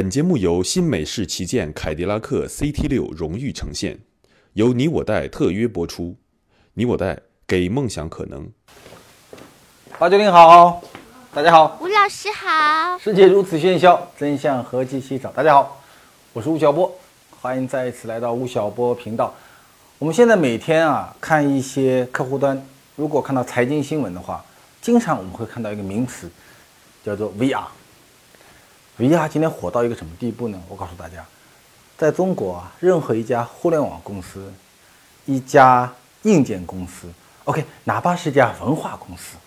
本节目由新美式旗舰凯迪拉克 CT 六荣誉呈现，由你我贷特约播出。你我贷给梦想可能。八九零好，大家好。吴老师好，世界如此喧嚣，真相何其稀少。大家好，我是吴晓波，欢迎再一次来到吴晓波频道。我们现在每天啊看一些客户端，如果看到财经新闻的话，经常我们会看到一个名词，叫做 VR。VR 今天火到一个什么地步呢？我告诉大家，在中国啊，任何一家互联网公司、一家硬件公司，OK，哪怕是一家文化公司，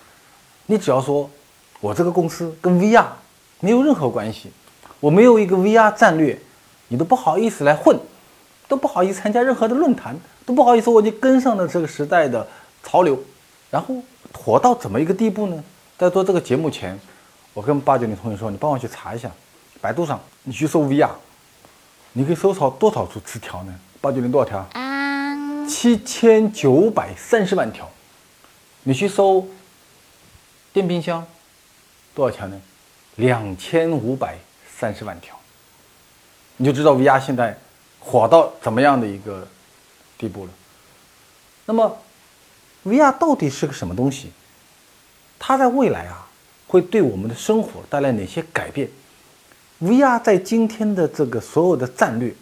你只要说我这个公司跟 VR 没有任何关系，我没有一个 VR 战略，你都不好意思来混，都不好意思参加任何的论坛，都不好意思我已经跟上了这个时代的潮流，然后火到怎么一个地步呢？在做这个节目前，我跟八九零同学说，你帮我去查一下。百度上，你去搜 VR，你可以搜索多少处词条呢？八九零多少条？嗯，七千九百三十万条。你去搜电冰箱，多少条呢？两千五百三十万条。你就知道 VR 现在火到怎么样的一个地步了。那么，VR 到底是个什么东西？它在未来啊，会对我们的生活带来哪些改变？VR 在今天的这个所有的战略，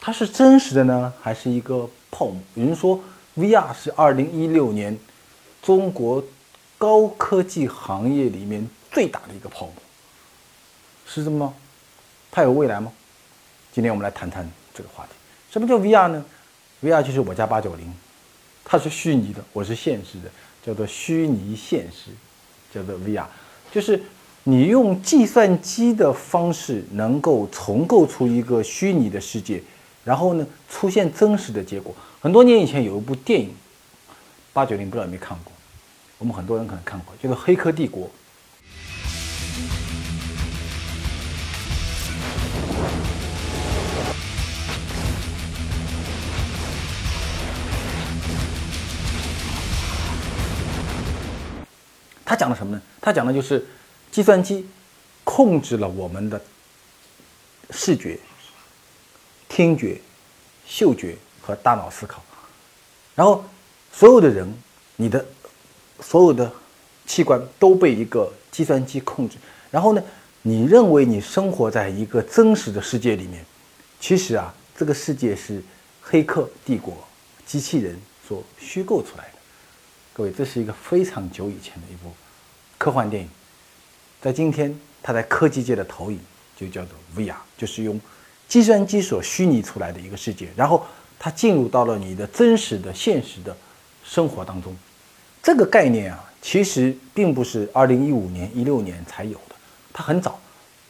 它是真实的呢，还是一个泡沫？有人说 VR 是二零一六年中国高科技行业里面最大的一个泡沫，是这么吗？它有未来吗？今天我们来谈谈这个话题。什么叫 VR 呢？VR 就是我家八九零，它是虚拟的，我是现实的，叫做虚拟现实，叫做 VR，就是。你用计算机的方式能够重构出一个虚拟的世界，然后呢出现真实的结果。很多年以前有一部电影，八九零不知道有没有看过，我们很多人可能看过，叫做《黑客帝国》。他讲的什么呢？他讲的就是。计算机控制了我们的视觉、听觉、嗅觉和大脑思考，然后所有的人，你的所有的器官都被一个计算机控制。然后呢，你认为你生活在一个真实的世界里面，其实啊，这个世界是黑客帝国、机器人所虚构出来的。各位，这是一个非常久以前的一部科幻电影。在今天，它在科技界的投影就叫做 VR，就是用计算机所虚拟出来的一个世界，然后它进入到了你的真实的现实的生活当中。这个概念啊，其实并不是二零一五年、一六年才有的，它很早，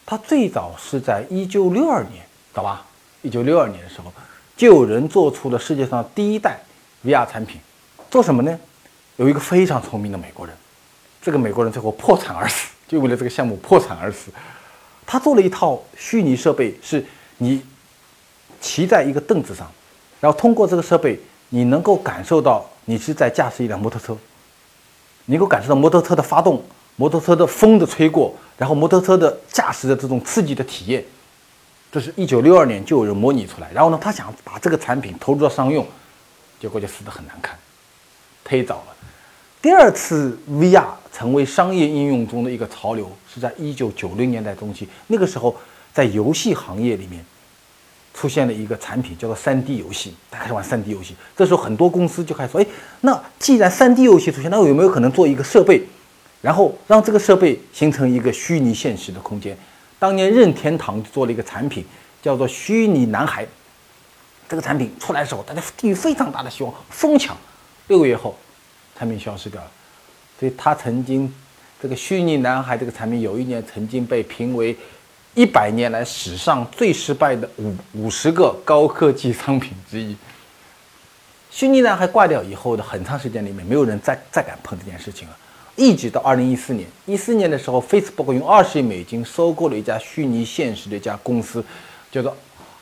它最早是在一九六二年，知道吧？一九六二年的时候，就有人做出了世界上第一代 VR 产品，做什么呢？有一个非常聪明的美国人，这个美国人最后破产而死。就为了这个项目破产而死，他做了一套虚拟设备，是你骑在一个凳子上，然后通过这个设备，你能够感受到你是在驾驶一辆摩托车，能够感受到摩托车的发动、摩托车的风的吹过，然后摩托车的驾驶的这种刺激的体验。这是一九六二年就有人模拟出来，然后呢，他想把这个产品投入到商用，结果就死得很难看，忒早了。第二次 VR 成为商业应用中的一个潮流，是在一九九零年代中期。那个时候，在游戏行业里面出现了一个产品，叫做三 D 游戏。大家开始玩三 D 游戏。这时候，很多公司就开始说：“哎，那既然三 D 游戏出现，那我有没有可能做一个设备，然后让这个设备形成一个虚拟现实的空间？”当年任天堂做了一个产品，叫做“虚拟男孩”。这个产品出来的时候，大家寄予非常大的希望，疯抢。六个月后。产品消失掉了，所以他曾经这个虚拟男孩这个产品有一年曾经被评为一百年来史上最失败的五五十个高科技商品之一。虚拟男孩挂掉以后的很长时间里面，没有人再再敢碰这件事情了。一直到二零一四年，一四年的时候，Facebook 用二十亿美金收购了一家虚拟现实的一家公司，叫做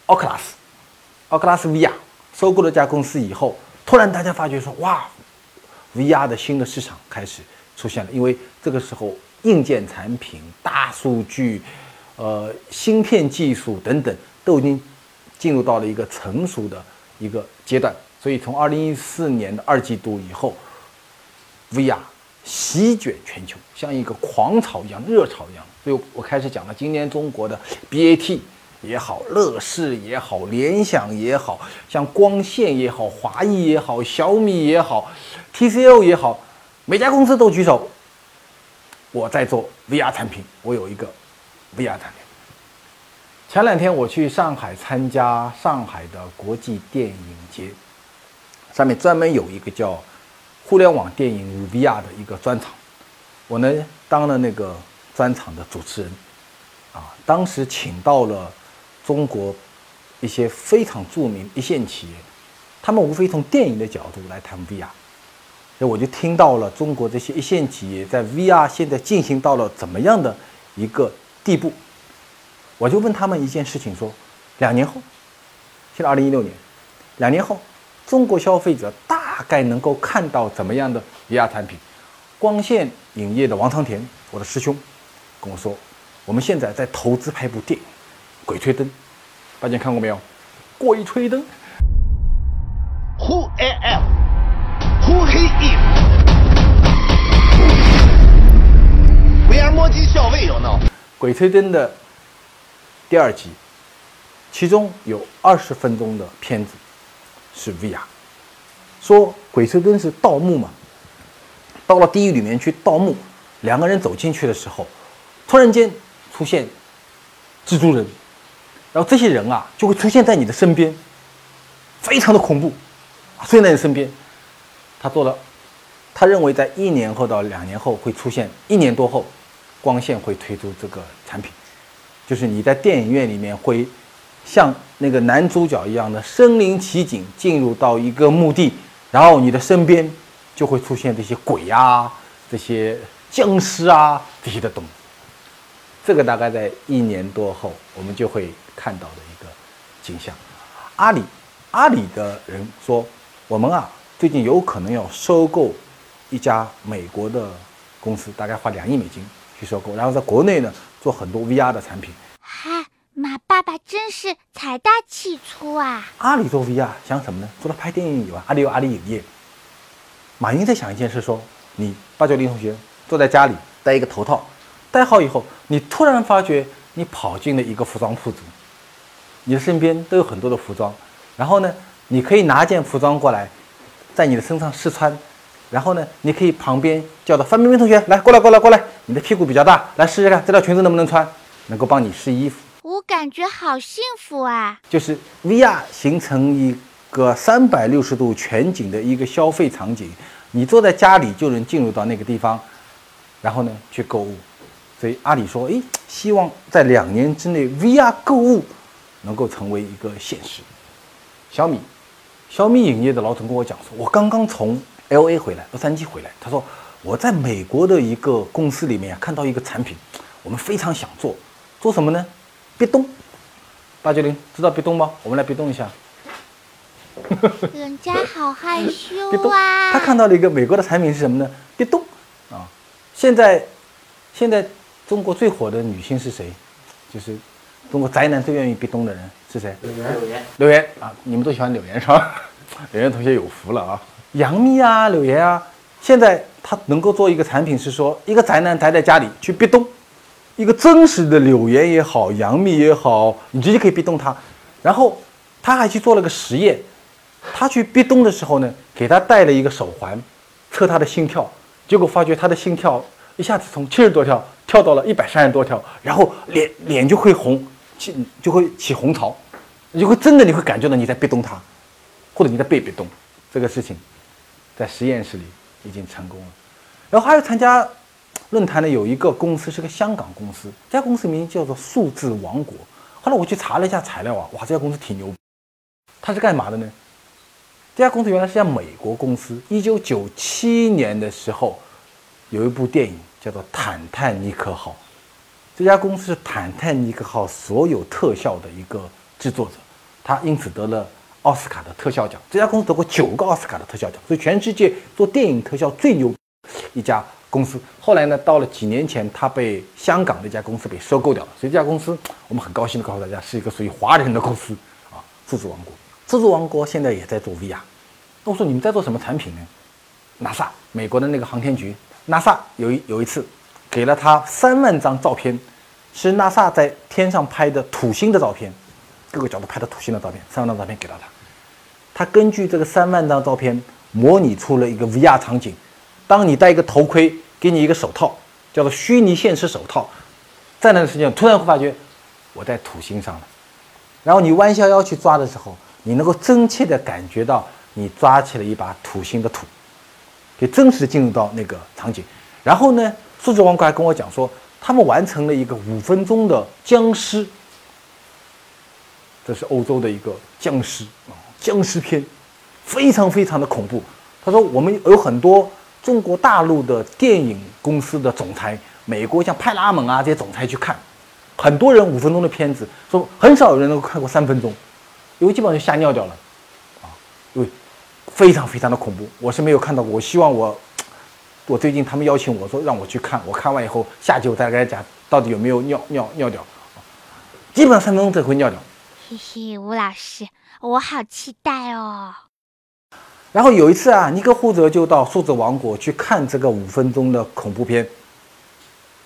Oculus，Oculus VR。收购了一家公司以后，突然大家发觉说，哇，VR 的新的市场开始出现了。因为这个时候硬件产品、大数据、呃芯片技术等等都已经进入到了一个成熟的一个阶段。所以从二零一四年的二季度以后，VR 席卷全球，像一个狂潮一样、热潮一样。所以我开始讲了，今年中国的 BAT。也好，乐视也好，联想也好，像光线也好，华谊也好，小米也好，TCL 也好，每家公司都举手，我在做 VR 产品，我有一个 VR 产品。前两天我去上海参加上海的国际电影节，上面专门有一个叫“互联网电影与 VR” 的一个专场，我呢当了那个专场的主持人，啊，当时请到了。中国一些非常著名一线企业，他们无非从电影的角度来谈 VR，所以我就听到了中国这些一线企业在 VR 现在进行到了怎么样的一个地步。我就问他们一件事情：说两年后，现在二零一六年，两年后，中国消费者大概能够看到怎么样的 VR 产品？光线影业的王长田，我的师兄，跟我说，我们现在在投资拍部电影。鬼吹灯，大家看过没有？鬼吹灯。Who am? Who he is? VR 摸鸡校尉有闹。鬼吹灯的第二集，其中有二十分钟的片子是 VR，说鬼吹灯是盗墓嘛，到了地狱里面去盗墓，两个人走进去的时候，突然间出现蜘蛛人。然后这些人啊，就会出现在你的身边，非常的恐怖，出现在你身边。他做了，他认为在一年后到两年后会出现，一年多后，光线会推出这个产品，就是你在电影院里面会像那个男主角一样的身临其境进入到一个墓地，然后你的身边就会出现这些鬼啊、这些僵尸啊这些的东。这个大概在一年多后，我们就会。看到的一个景象，阿里，阿里的人说，我们啊最近有可能要收购一家美国的公司，大概花两亿美金去收购，然后在国内呢做很多 VR 的产品。哈，马爸爸真是财大气粗啊！阿里做 VR 想什么呢？除了拍电影以外，阿里有阿里影业。马云在想一件事，说你八九零同学坐在家里戴一个头套，戴好以后，你突然发觉你跑进了一个服装铺子。你的身边都有很多的服装，然后呢，你可以拿件服装过来，在你的身上试穿，然后呢，你可以旁边叫到范冰冰同学来过来过来过来，你的屁股比较大，来试试看这条裙子能不能穿，能够帮你试衣服。我感觉好幸福啊！就是 VR 形成一个三百六十度全景的一个消费场景，你坐在家里就能进入到那个地方，然后呢去购物。所以阿里说，诶，希望在两年之内 VR 购物。能够成为一个现实。小米，小米影业的老总跟我讲说，我刚刚从 L A 回来，洛杉矶回来。他说我在美国的一个公司里面看到一个产品，我们非常想做，做什么呢？别动。八九零知道别动吗？我们来别动一下。人家好害羞啊。他看到了一个美国的产品是什么呢？别动啊！现在，现在中国最火的女星是谁？就是。中国宅男最愿意壁咚的人是谁？柳岩，柳岩，柳岩啊！你们都喜欢柳岩是吧？柳岩同学有福了啊！杨幂啊，柳岩啊，现在她能够做一个产品，是说一个宅男宅在家里去壁咚，一个真实的柳岩也好，杨幂也好，你直接可以壁咚她。然后她还去做了个实验，她去壁咚的时候呢，给她戴了一个手环，测她的心跳，结果发觉她的心跳一下子从七十多跳跳到了一百三十多条，然后脸脸就会红。起就会起红潮，你就会真的你会感觉到你在壁咚它，或者你在被壁咚，这个事情，在实验室里已经成功了。然后还有参加论坛的有一个公司是个香港公司，这家公司名叫做数字王国。后来我去查了一下材料啊，哇，这家公司挺牛。它是干嘛的呢？这家公司原来是家美国公司。一九九七年的时候，有一部电影叫做《坦坦尼克号》。这家公司是坦坦尼克号所有特效的一个制作者，他因此得了奥斯卡的特效奖。这家公司得过九个奥斯卡的特效奖，所以全世界做电影特效最牛一家公司。后来呢，到了几年前，他被香港的一家公司被收购掉了。所以这家公司，我们很高兴的告诉大家，是一个属于华人的公司啊，数字王国。数字王国现在也在做 VR。那我说你们在做什么产品呢？NASA 美国的那个航天局，NASA 有一有一次给了他三万张照片，是 NASA 在天上拍的土星的照片，各个角度拍的土星的照片，三万张照片给到他。他根据这个三万张照片模拟出了一个 VR 场景。当你戴一个头盔，给你一个手套，叫做虚拟现实手套，在那个时间突然会发觉我在土星上了。然后你弯下腰去抓的时候。你能够真切地感觉到你抓起了一把土星的土，可以真实地进入到那个场景。然后呢，数字王国还跟我讲说，他们完成了一个五分钟的僵尸，这是欧洲的一个僵尸啊，僵尸片，非常非常的恐怖。他说，我们有很多中国大陆的电影公司的总裁，美国像派拉蒙啊这些总裁去看，很多人五分钟的片子，说很少有人能够看过三分钟。因为基本上就吓尿掉了，非常非常的恐怖，我是没有看到过。我希望我，我最近他们邀请我说让我去看，我看完以后下集我再给大家讲到底有没有尿尿尿掉，基本上三分钟才会尿掉。嘿嘿，吴老师，我好期待哦。然后有一次啊，尼克胡泽就到数字王国去看这个五分钟的恐怖片，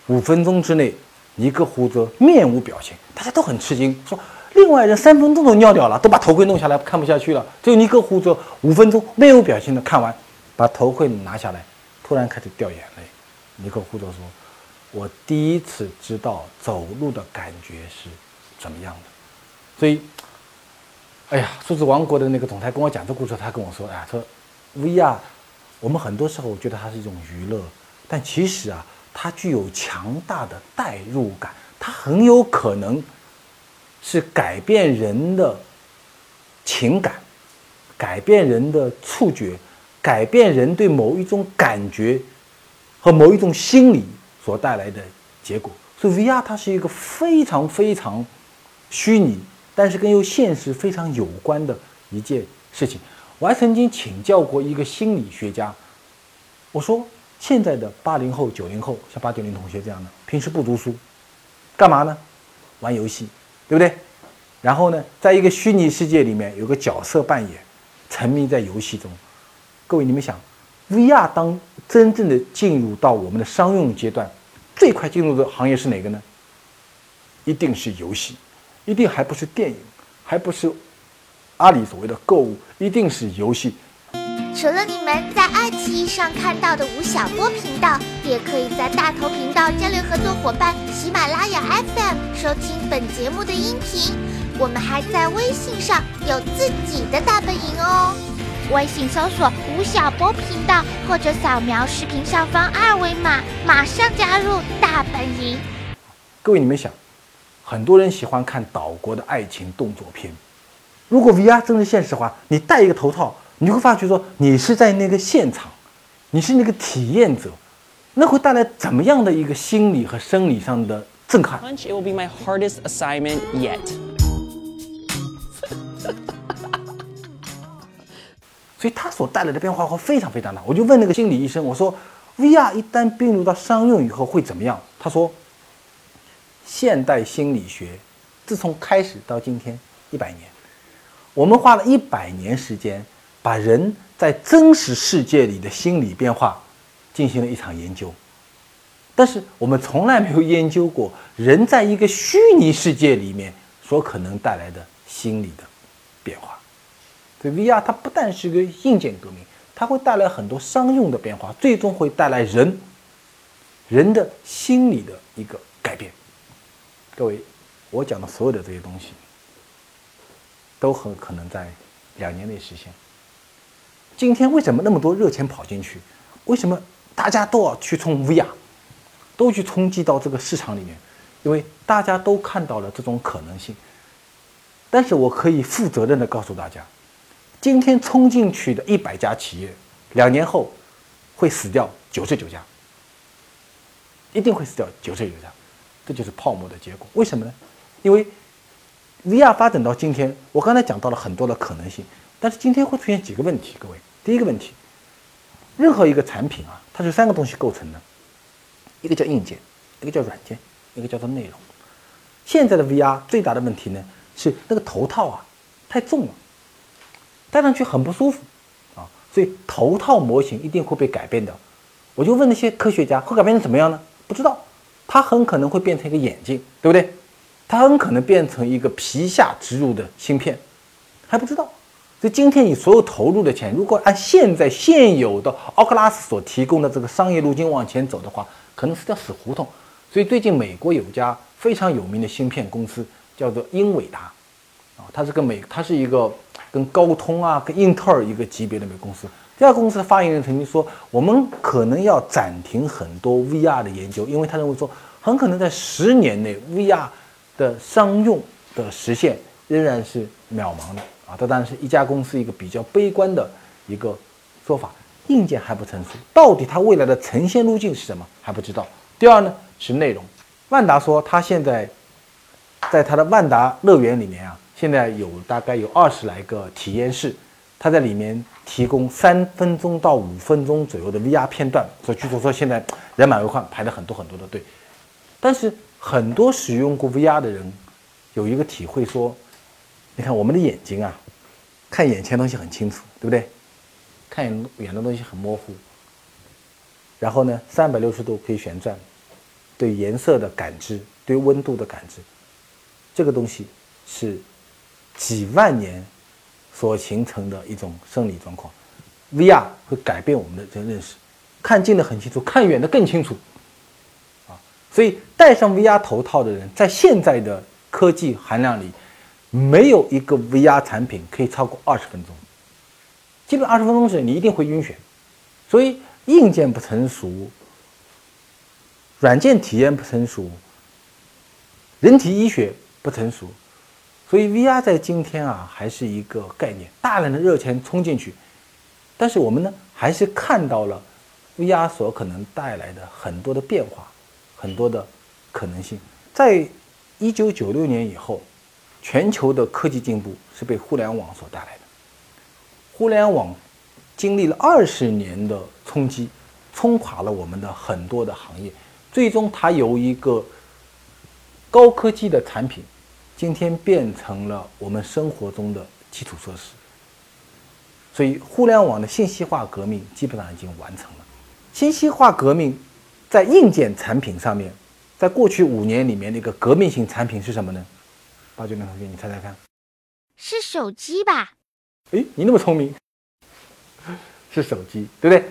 五分钟之内，尼克胡泽面无表情，大家都很吃惊，说。另外人三分钟都尿掉了，都把头盔弄下来，看不下去了。只有尼克胡泽五分钟面无表情的看完，把头盔拿下来，突然开始掉眼泪。尼克胡泽说：“我第一次知道走路的感觉是怎么样的。”所以，哎呀，数字王国的那个总裁跟我讲这故事，他跟我说：“哎呀，说 VR，我们很多时候觉得它是一种娱乐，但其实啊，它具有强大的代入感，它很有可能。”是改变人的情感，改变人的触觉，改变人对某一种感觉和某一种心理所带来的结果。所以，VR 它是一个非常非常虚拟，但是跟又现实非常有关的一件事情。我还曾经请教过一个心理学家，我说：现在的八零后、九零后，像八九零同学这样的，平时不读书，干嘛呢？玩游戏。对不对？然后呢，在一个虚拟世界里面有个角色扮演，沉迷在游戏中。各位，你们想，VR 当真正的进入到我们的商用阶段，最快进入的行业是哪个呢？一定是游戏，一定还不是电影，还不是阿里所谓的购物，一定是游戏。除了你们在爱奇艺上看到的吴晓波频道，也可以在大头频道战略合作伙伴喜马拉雅 FM 收听本节目的音频。我们还在微信上有自己的大本营哦，微信搜索吴晓波频道，或者扫描视频上方二维码，马上加入大本营。各位，你们想，很多人喜欢看岛国的爱情动作片，如果 VR 真的现实化，你戴一个头套。你会发觉说，你是在那个现场，你是那个体验者，那会带来怎么样的一个心理和生理上的震撼？It will be my hardest assignment yet。所以它所带来的变化会非常非常大。我就问那个心理医生，我说，VR 一旦并入到商用以后会怎么样？他说，现代心理学自从开始到今天一百年，我们花了一百年时间。把人在真实世界里的心理变化进行了一场研究，但是我们从来没有研究过人在一个虚拟世界里面所可能带来的心理的变化。所以 VR 它不但是个硬件革命，它会带来很多商用的变化，最终会带来人人的心理的一个改变。各位，我讲的所有的这些东西，都很可能在两年内实现。今天为什么那么多热钱跑进去？为什么大家都要去冲 VR，都去冲击到这个市场里面，因为大家都看到了这种可能性。但是我可以负责任的告诉大家，今天冲进去的一百家企业，两年后会死掉九十九家，一定会死掉九十九家，这就是泡沫的结果。为什么呢？因为 VR 发展到今天，我刚才讲到了很多的可能性，但是今天会出现几个问题。各位，第一个问题，任何一个产品啊，它是三个东西构成的，一个叫硬件，一个叫软件，一个叫做内容。现在的 VR 最大的问题呢，是那个头套啊太重了，戴上去很不舒服啊，所以头套模型一定会被改变掉。我就问那些科学家，会改变成怎么样呢？不知道，它很可能会变成一个眼镜，对不对？它很可能变成一个皮下植入的芯片，还不知道。所以今天你所有投入的钱，如果按现在现有的奥克拉斯所提供的这个商业路径往前走的话，可能是条死胡同。所以最近美国有家非常有名的芯片公司叫做英伟达，啊，它是跟美，它是一个跟高通啊、跟英特尔一个级别的美公司。这家公司的发言人曾经说，我们可能要暂停很多 VR 的研究，因为他认为说，很可能在十年内 VR。的商用的实现仍然是渺茫的啊！这当然是一家公司一个比较悲观的一个说法。硬件还不成熟，到底它未来的呈现路径是什么还不知道。第二呢是内容，万达说它现在在它的万达乐园里面啊，现在有大概有二十来个体验室，它在里面提供三分钟到五分钟左右的 VR 片段，所以据说说现在人满为患，排了很多很多的队，但是。很多使用过 VR 的人有一个体会，说：“你看我们的眼睛啊，看眼前东西很清楚，对不对？看远的东西很模糊。然后呢，三百六十度可以旋转，对颜色的感知，对温度的感知，这个东西是几万年所形成的一种生理状况。VR 会改变我们的这个认识，看近的很清楚，看远的更清楚。”所以戴上 VR 头套的人，在现在的科技含量里，没有一个 VR 产品可以超过二十分钟。基本二十分钟时，你一定会晕眩。所以硬件不成熟，软件体验不成熟，人体医学不成熟，所以 VR 在今天啊，还是一个概念，大量的热钱冲进去，但是我们呢，还是看到了 VR 所可能带来的很多的变化。很多的可能性，在一九九六年以后，全球的科技进步是被互联网所带来的。互联网经历了二十年的冲击，冲垮了我们的很多的行业，最终它由一个高科技的产品，今天变成了我们生活中的基础设施。所以，互联网的信息化革命基本上已经完成了。信息化革命。在硬件产品上面，在过去五年里面的一个革命性产品是什么呢？八九零同学，你猜猜看，是手机吧？哎，你那么聪明，是手机，对不对？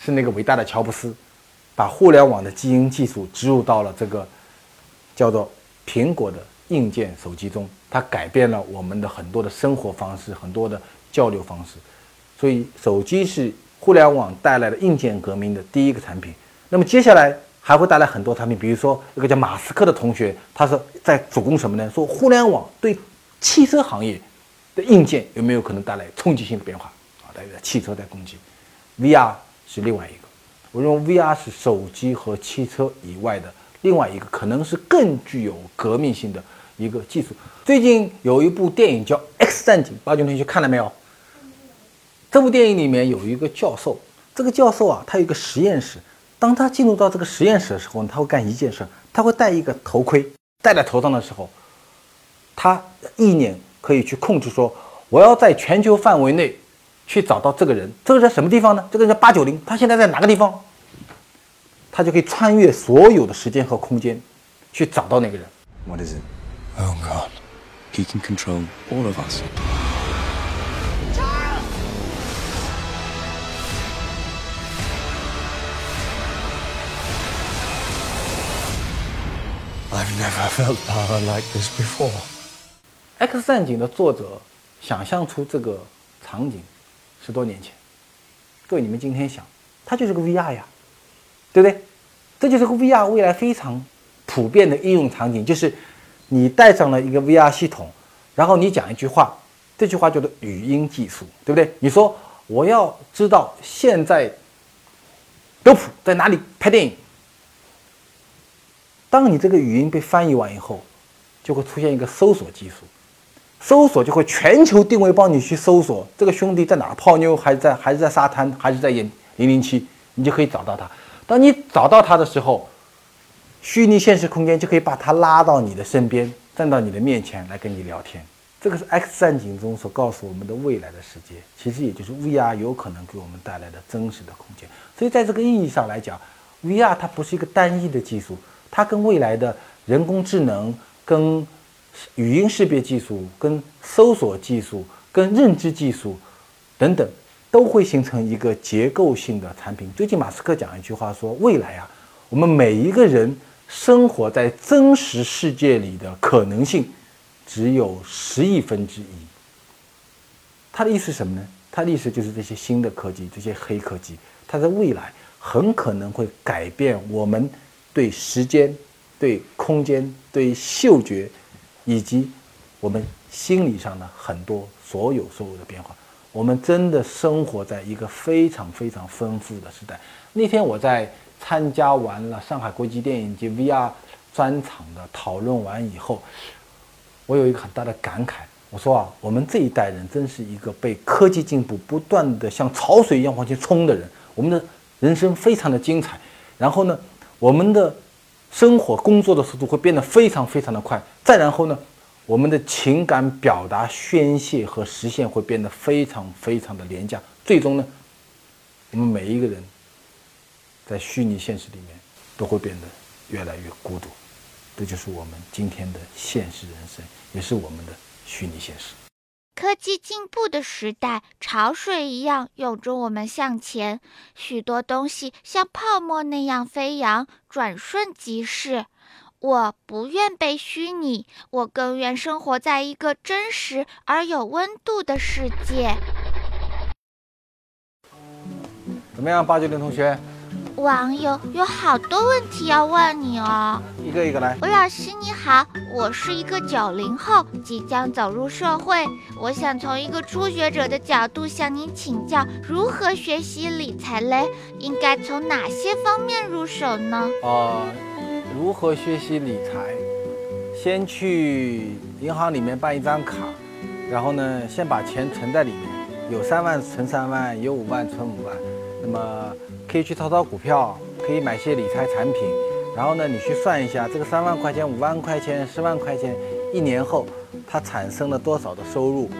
是那个伟大的乔布斯，把互联网的基因技术植入到了这个叫做苹果的硬件手机中，它改变了我们的很多的生活方式，很多的交流方式。所以，手机是互联网带来的硬件革命的第一个产品。那么接下来还会带来很多产品，比如说一个叫马斯克的同学，他是在主攻什么呢？说互联网对汽车行业的硬件有没有可能带来冲击性的变化啊？大家汽车在攻击，VR 是另外一个。我认为 VR 是手机和汽车以外的另外一个，可能是更具有革命性的一个技术。最近有一部电影叫《X 战警》，八九同学看了没有？这部电影里面有一个教授，这个教授啊，他有一个实验室。当他进入到这个实验室的时候，他会干一件事，他会戴一个头盔，戴在头上的时候，他意念可以去控制说，我要在全球范围内去找到这个人，这个在什么地方呢？这个人叫八九零，他现在在哪个地方？他就可以穿越所有的时间和空间，去找到那个人。What is it? Oh God, he can control all of us. Never felt power like this before. X 战警的作者想象出这个场景十多年前，各位你们今天想，它就是个 VR 呀，对不对？这就是个 VR 未来非常普遍的应用场景，就是你带上了一个 VR 系统，然后你讲一句话，这句话叫做语音技术，对不对？你说我要知道现在德普在哪里拍电影，当你这个语音被翻译完以后，就会出现一个搜索技术，搜索就会全球定位帮你去搜索这个兄弟在哪儿泡妞，还是在还是在沙滩，还是在演零零七，你就可以找到他。当你找到他的时候，虚拟现实空间就可以把他拉到你的身边，站到你的面前来跟你聊天。这个是《X 战警》中所告诉我们的未来的世界，其实也就是 VR 有可能给我们带来的真实的空间。所以在这个意义上来讲，VR 它不是一个单一的技术，它跟未来的人工智能、跟语音识别技术、跟搜索技术、跟认知技术等等，都会形成一个结构性的产品。最近马斯克讲一句话说，未来啊，我们每一个人生活在真实世界里的可能性只有十亿分之一。他的意思是什么呢？他的意思就是这些新的科技，这些黑科技，它在未来很可能会改变我们对时间、对空间、对嗅觉，以及我们心理上的很多所有所有的变化。我们真的生活在一个非常非常丰富的时代。那天我在参加完了上海国际电影节 VR 专场的讨论完以后，我有一个很大的感慨。我说啊，我们这一代人真是一个被科技进步不断的像潮水一样往前冲的人。我们的人生非常的精彩，然后呢，我们的生活工作的速度会变得非常非常的快。再然后呢，我们的情感表达、宣泄和实现会变得非常非常的廉价。最终呢，我们每一个人在虚拟现实里面都会变得越来越孤独。这就是我们今天的现实人生，也是我们的虚拟现实。科技进步的时代，潮水一样涌着我们向前，许多东西像泡沫那样飞扬，转瞬即逝。我不愿被虚拟，我更愿生活在一个真实而有温度的世界。怎么样，八九零同学？网友有好多问题要问你哦，一个一个来。吴老师你好，我是一个九零后，即将走入社会，我想从一个初学者的角度向您请教，如何学习理财嘞？应该从哪些方面入手呢？呃，如何学习理财？先去银行里面办一张卡，然后呢，先把钱存在里面，有三万存三万，有五万存五万，那么可以去炒炒股票，可以买些理财产品，然后呢，你去算一下这个三万块钱、五万块钱、十万块钱，一年后它产生了多少的收入？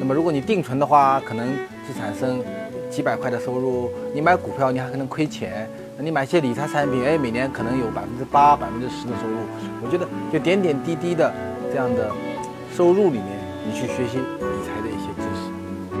那么如果你定存的话，可能只产生几百块的收入；你买股票，你还可能亏钱；那你买些理财产品，哎，每年可能有百分之八、百分之十的收入。我觉得就点点滴滴的这样的收入里面，你去学习。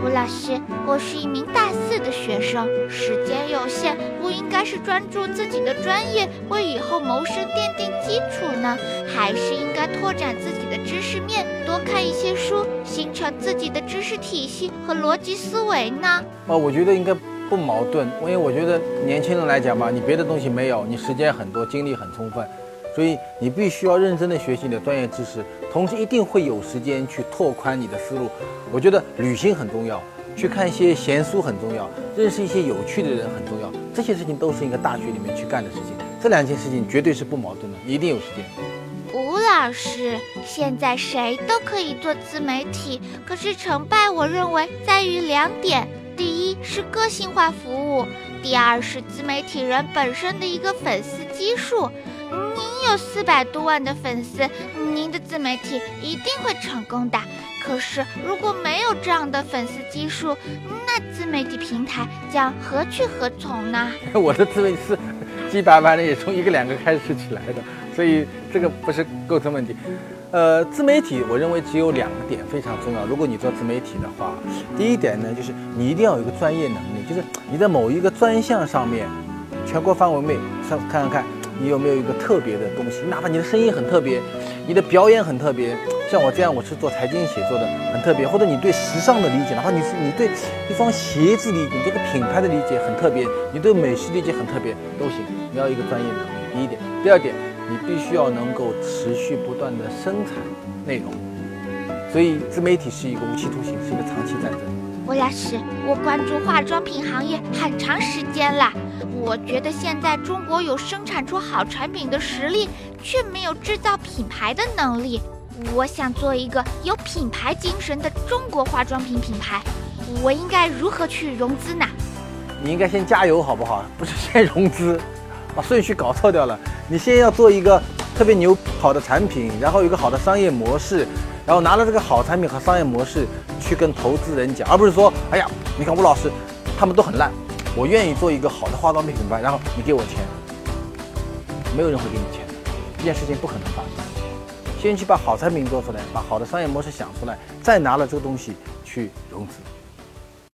吴老师，我是一名大四的学生，时间有限，不应该是专注自己的专业，为以后谋生奠定基础呢，还是应该拓展自己的知识面，多看一些书，形成自己的知识体系和逻辑思维呢？啊，我觉得应该不矛盾，因为我觉得年轻人来讲吧，你别的东西没有，你时间很多，精力很充分，所以你必须要认真的学习你的专业知识，同时一定会有时间去拓宽你的思路。我觉得旅行很重要，去看一些闲书很重要，认识一些有趣的人很重要，这些事情都是一个大学里面去干的事情。这两件事情绝对是不矛盾的，一定有时间。吴老师，现在谁都可以做自媒体，可是成败我认为在于两点：第一是个性化服务，第二是自媒体人本身的一个粉丝基数。您有四百多万的粉丝，您的自媒体一定会成功的。可是如果没有这样的粉丝基数，那自媒体平台将何去何从呢？我的自媒体是几百万人，也从一个两个开始起来的，所以这个不是构成问题。呃，自媒体我认为只有两个点非常重要。如果你做自媒体的话，第一点呢，就是你一定要有一个专业能力，就是你在某一个专项上面，全国范围内上看看看，你有没有一个特别的东西？哪怕你的声音很特别，你的表演很特别，像我这样，我是做财经写作的，很特别。或者你对时尚的理解，哪怕你是你对一双鞋子理解，你这个品牌的理解很特别，你对美食理解很特别都行。你要一个专业能力，第一点。第二点，你必须要能够持续不断的生产内容。所以自媒体是一个无期徒刑，是一个长期战争。魏老师，我关注化妆品行业很长时间了，我觉得现在中国有生产出好产品的实力，却没有制造品牌的能力。我想做一个有品牌精神的中国化妆品品牌，我应该如何去融资呢？你应该先加油，好不好？不是先 融资，把顺序搞错掉了。你先要做一个特别牛好的产品，然后有一个好的商业模式。然后拿了这个好产品和商业模式去跟投资人讲，而不是说，哎呀，你看吴老师，他们都很烂，我愿意做一个好的化妆品品牌，然后你给我钱，没有人会给你钱，这件事情不可能发生。先去把好产品做出来，把好的商业模式想出来，再拿了这个东西去融资。